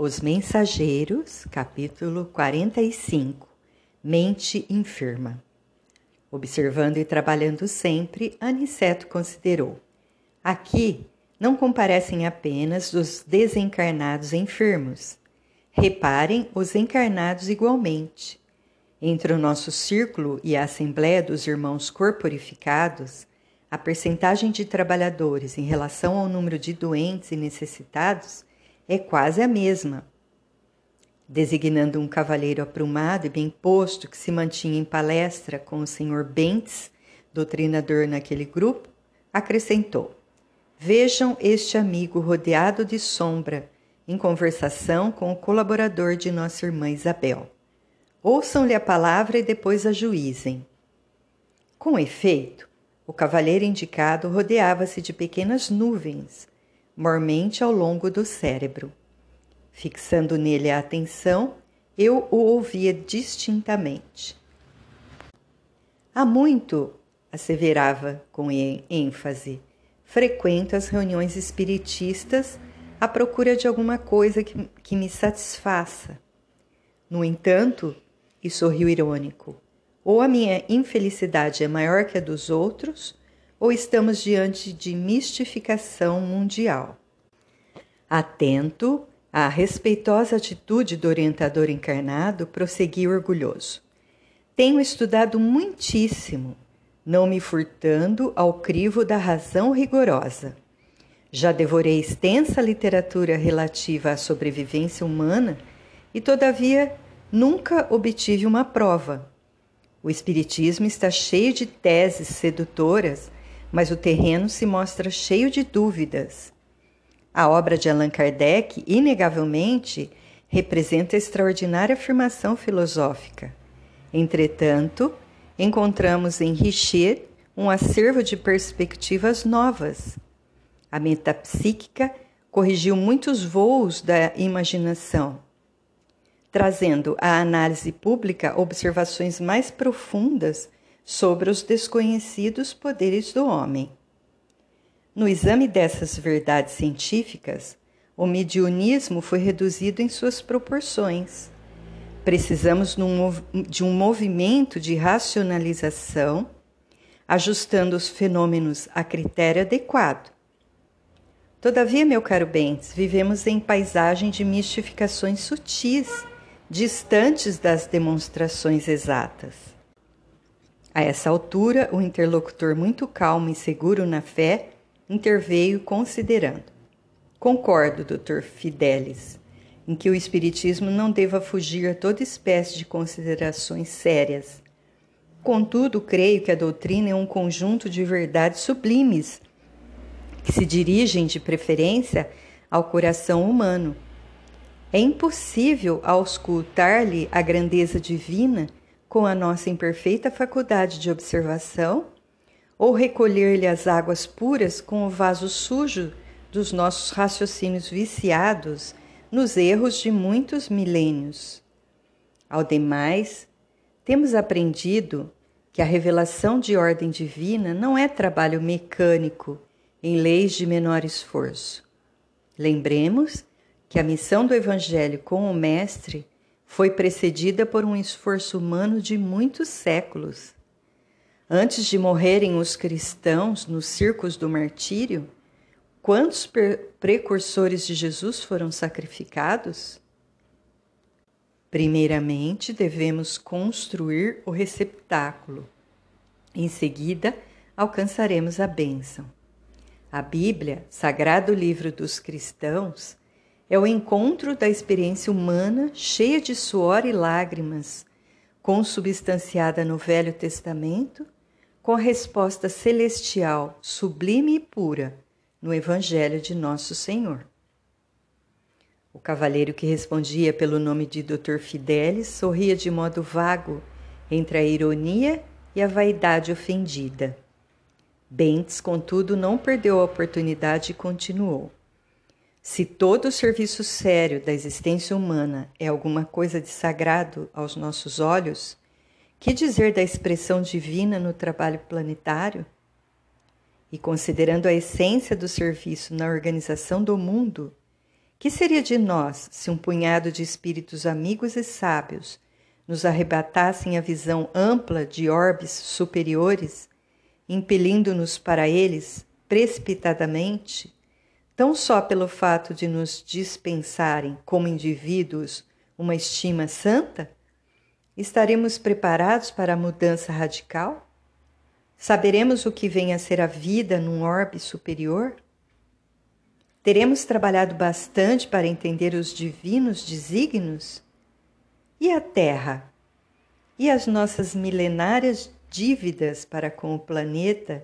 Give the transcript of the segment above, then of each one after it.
Os Mensageiros, capítulo 45 Mente enferma. Observando e trabalhando sempre, Aniceto considerou: aqui não comparecem apenas os desencarnados enfermos. Reparem os encarnados igualmente. Entre o nosso círculo e a Assembleia dos Irmãos Corporificados, a percentagem de trabalhadores em relação ao número de doentes e necessitados é quase a mesma. Designando um cavalheiro aprumado e bem posto que se mantinha em palestra com o senhor Bentes, doutrinador naquele grupo, acrescentou: Vejam este amigo rodeado de sombra, em conversação com o colaborador de nossa irmã Isabel. Ouçam-lhe a palavra e depois a juizem. Com efeito, o cavalheiro indicado rodeava-se de pequenas nuvens mormente ao longo do cérebro. Fixando nele a atenção, eu o ouvia distintamente. Há muito, asseverava com ênfase, frequento as reuniões espiritistas à procura de alguma coisa que, que me satisfaça. No entanto, e sorriu irônico, ou a minha infelicidade é maior que a dos outros, ou estamos diante de mistificação mundial. Atento à respeitosa atitude do orientador encarnado, prossegui orgulhoso. Tenho estudado muitíssimo, não me furtando ao crivo da razão rigorosa. Já devorei extensa literatura relativa à sobrevivência humana e, todavia, nunca obtive uma prova. O Espiritismo está cheio de teses sedutoras mas o terreno se mostra cheio de dúvidas. A obra de Allan Kardec, inegavelmente, representa extraordinária afirmação filosófica. Entretanto, encontramos em Richer um acervo de perspectivas novas. A metapsíquica corrigiu muitos voos da imaginação, trazendo à análise pública observações mais profundas sobre os desconhecidos poderes do homem. No exame dessas verdades científicas, o mediunismo foi reduzido em suas proporções. Precisamos de um movimento de racionalização, ajustando os fenômenos a critério adequado. Todavia, meu caro Bentes, vivemos em paisagem de mistificações sutis, distantes das demonstrações exatas. A essa altura, o interlocutor, muito calmo e seguro na fé, interveio considerando. Concordo, Dr. Fidelis, em que o Espiritismo não deva fugir a toda espécie de considerações sérias. Contudo, creio que a doutrina é um conjunto de verdades sublimes que se dirigem de preferência ao coração humano. É impossível auscultar-lhe a grandeza divina com a nossa imperfeita faculdade de observação, ou recolher-lhe as águas puras com o vaso sujo dos nossos raciocínios viciados nos erros de muitos milênios. Ao demais, temos aprendido que a revelação de ordem divina não é trabalho mecânico em leis de menor esforço. Lembremos que a missão do Evangelho com o Mestre foi precedida por um esforço humano de muitos séculos. Antes de morrerem os cristãos nos circos do martírio, quantos precursores de Jesus foram sacrificados? Primeiramente, devemos construir o receptáculo. Em seguida, alcançaremos a bênção. A Bíblia, sagrado livro dos cristãos, é o encontro da experiência humana cheia de suor e lágrimas, consubstanciada no Velho Testamento, com a resposta celestial, sublime e pura no Evangelho de Nosso Senhor. O cavalheiro que respondia pelo nome de Dr. Fidelis sorria de modo vago entre a ironia e a vaidade ofendida. Bentes, contudo, não perdeu a oportunidade e continuou. Se todo o serviço sério da existência humana é alguma coisa de sagrado aos nossos olhos, que dizer da expressão divina no trabalho planetário? E considerando a essência do serviço na organização do mundo, Que seria de nós se um punhado de espíritos amigos e sábios nos arrebatassem a visão ampla de orbes superiores, impelindo-nos para eles precipitadamente, tão só pelo fato de nos dispensarem como indivíduos uma estima santa? Estaremos preparados para a mudança radical? Saberemos o que vem a ser a vida num orbe superior? Teremos trabalhado bastante para entender os divinos desígnios? E a Terra? E as nossas milenárias dívidas para com o planeta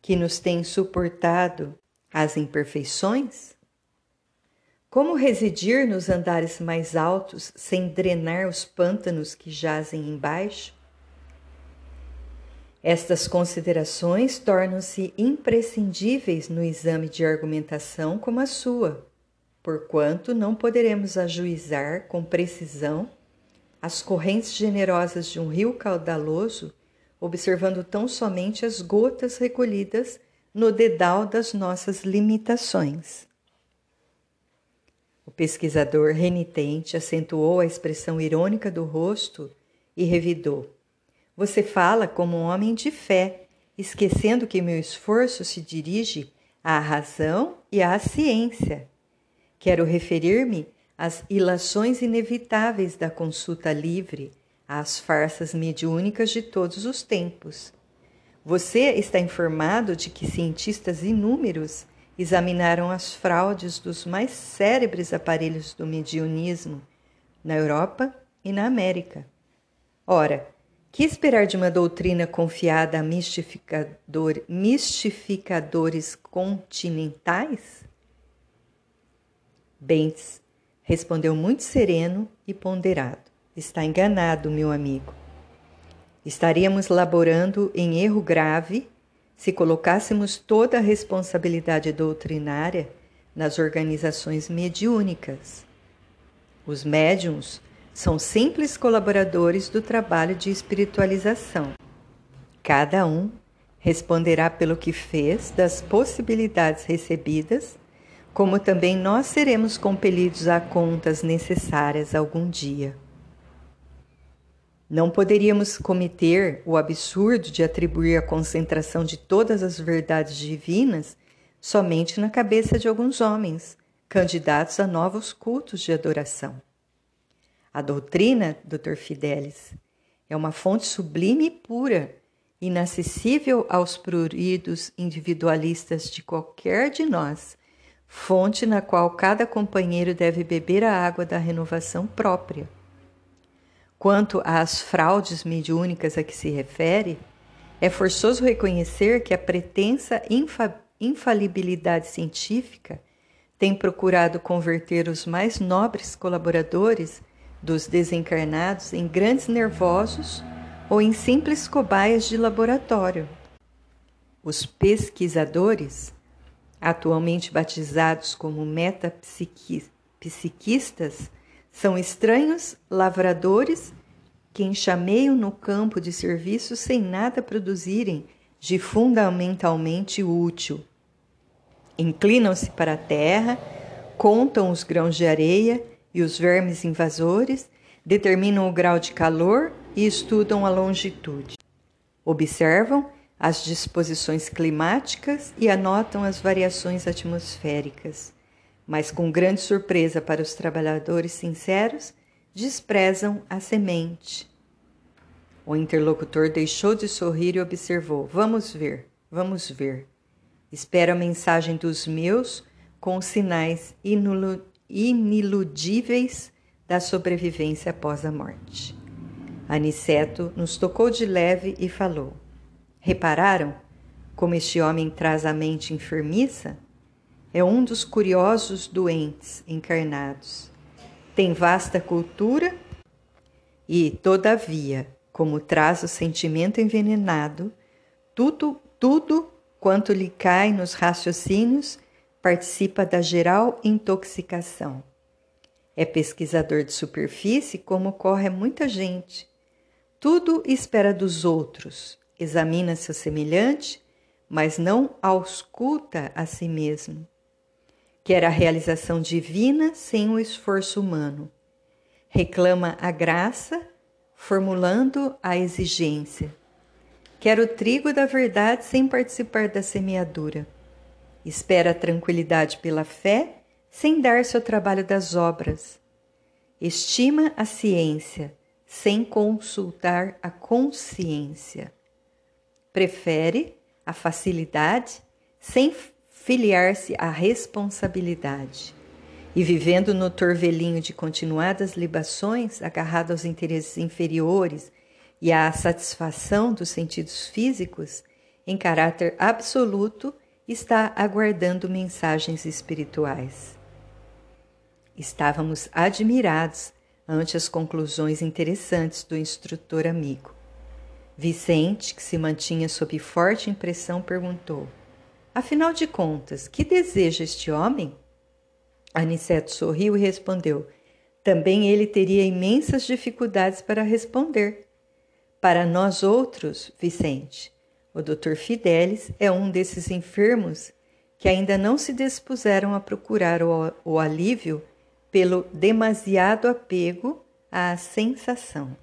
que nos tem suportado as imperfeições? Como residir nos andares mais altos sem drenar os pântanos que jazem embaixo? Estas considerações tornam-se imprescindíveis no exame de argumentação como a sua, porquanto não poderemos ajuizar com precisão as correntes generosas de um rio caudaloso, observando tão somente as gotas recolhidas no dedal das nossas limitações. O pesquisador renitente acentuou a expressão irônica do rosto e revidou. Você fala como um homem de fé, esquecendo que meu esforço se dirige à razão e à ciência. Quero referir-me às ilações inevitáveis da consulta livre, às farsas mediúnicas de todos os tempos. Você está informado de que cientistas inúmeros examinaram as fraudes dos mais célebres aparelhos do mediunismo na Europa e na América. Ora, que esperar de uma doutrina confiada a mistificador, mistificadores continentais? Bentes respondeu muito sereno e ponderado. Está enganado, meu amigo. Estaríamos laborando em erro grave se colocássemos toda a responsabilidade doutrinária nas organizações mediúnicas. Os médiums são simples colaboradores do trabalho de espiritualização. Cada um responderá pelo que fez das possibilidades recebidas, como também nós seremos compelidos a contas necessárias algum dia. Não poderíamos cometer o absurdo de atribuir a concentração de todas as verdades divinas somente na cabeça de alguns homens, candidatos a novos cultos de adoração. A doutrina, Dr. Fidelis, é uma fonte sublime e pura, inacessível aos pruridos individualistas de qualquer de nós, fonte na qual cada companheiro deve beber a água da renovação própria. Quanto às fraudes mediúnicas a que se refere, é forçoso reconhecer que a pretensa infa infalibilidade científica tem procurado converter os mais nobres colaboradores dos desencarnados em grandes nervosos ou em simples cobaias de laboratório. Os pesquisadores, atualmente batizados como metapsiquistas, são estranhos lavradores que enxameiam no campo de serviço sem nada produzirem de fundamentalmente útil. Inclinam-se para a terra, contam os grãos de areia e os vermes invasores determinam o grau de calor e estudam a longitude. Observam as disposições climáticas e anotam as variações atmosféricas, mas com grande surpresa para os trabalhadores sinceros, desprezam a semente. O interlocutor deixou de sorrir e observou: Vamos ver, vamos ver. Espero a mensagem dos meus com sinais iniludíveis da sobrevivência após a morte. Aniceto nos tocou de leve e falou: Repararam como este homem traz a mente enfermiça? É um dos curiosos doentes encarnados. Tem vasta cultura e, todavia, como traz o sentimento envenenado, tudo, tudo quanto lhe cai nos raciocínios participa da geral intoxicação. É pesquisador de superfície, como ocorre a muita gente. Tudo espera dos outros, examina seu semelhante, mas não ausculta a si mesmo. Quer a realização divina sem o esforço humano. Reclama a graça, formulando a exigência. Quer o trigo da verdade sem participar da semeadura. Espera a tranquilidade pela fé, sem dar-se ao trabalho das obras. Estima a ciência, sem consultar a consciência. Prefere a facilidade, sem filiar-se à responsabilidade. E vivendo no torvelinho de continuadas libações, agarrado aos interesses inferiores e à satisfação dos sentidos físicos, em caráter absoluto, está aguardando mensagens espirituais. Estávamos admirados ante as conclusões interessantes do instrutor amigo. Vicente, que se mantinha sob forte impressão, perguntou: Afinal de contas, que deseja este homem? Aniceto sorriu e respondeu: Também ele teria imensas dificuldades para responder. Para nós outros, Vicente, o Dr. Fidelis é um desses enfermos que ainda não se dispuseram a procurar o, o alívio pelo demasiado apego à sensação.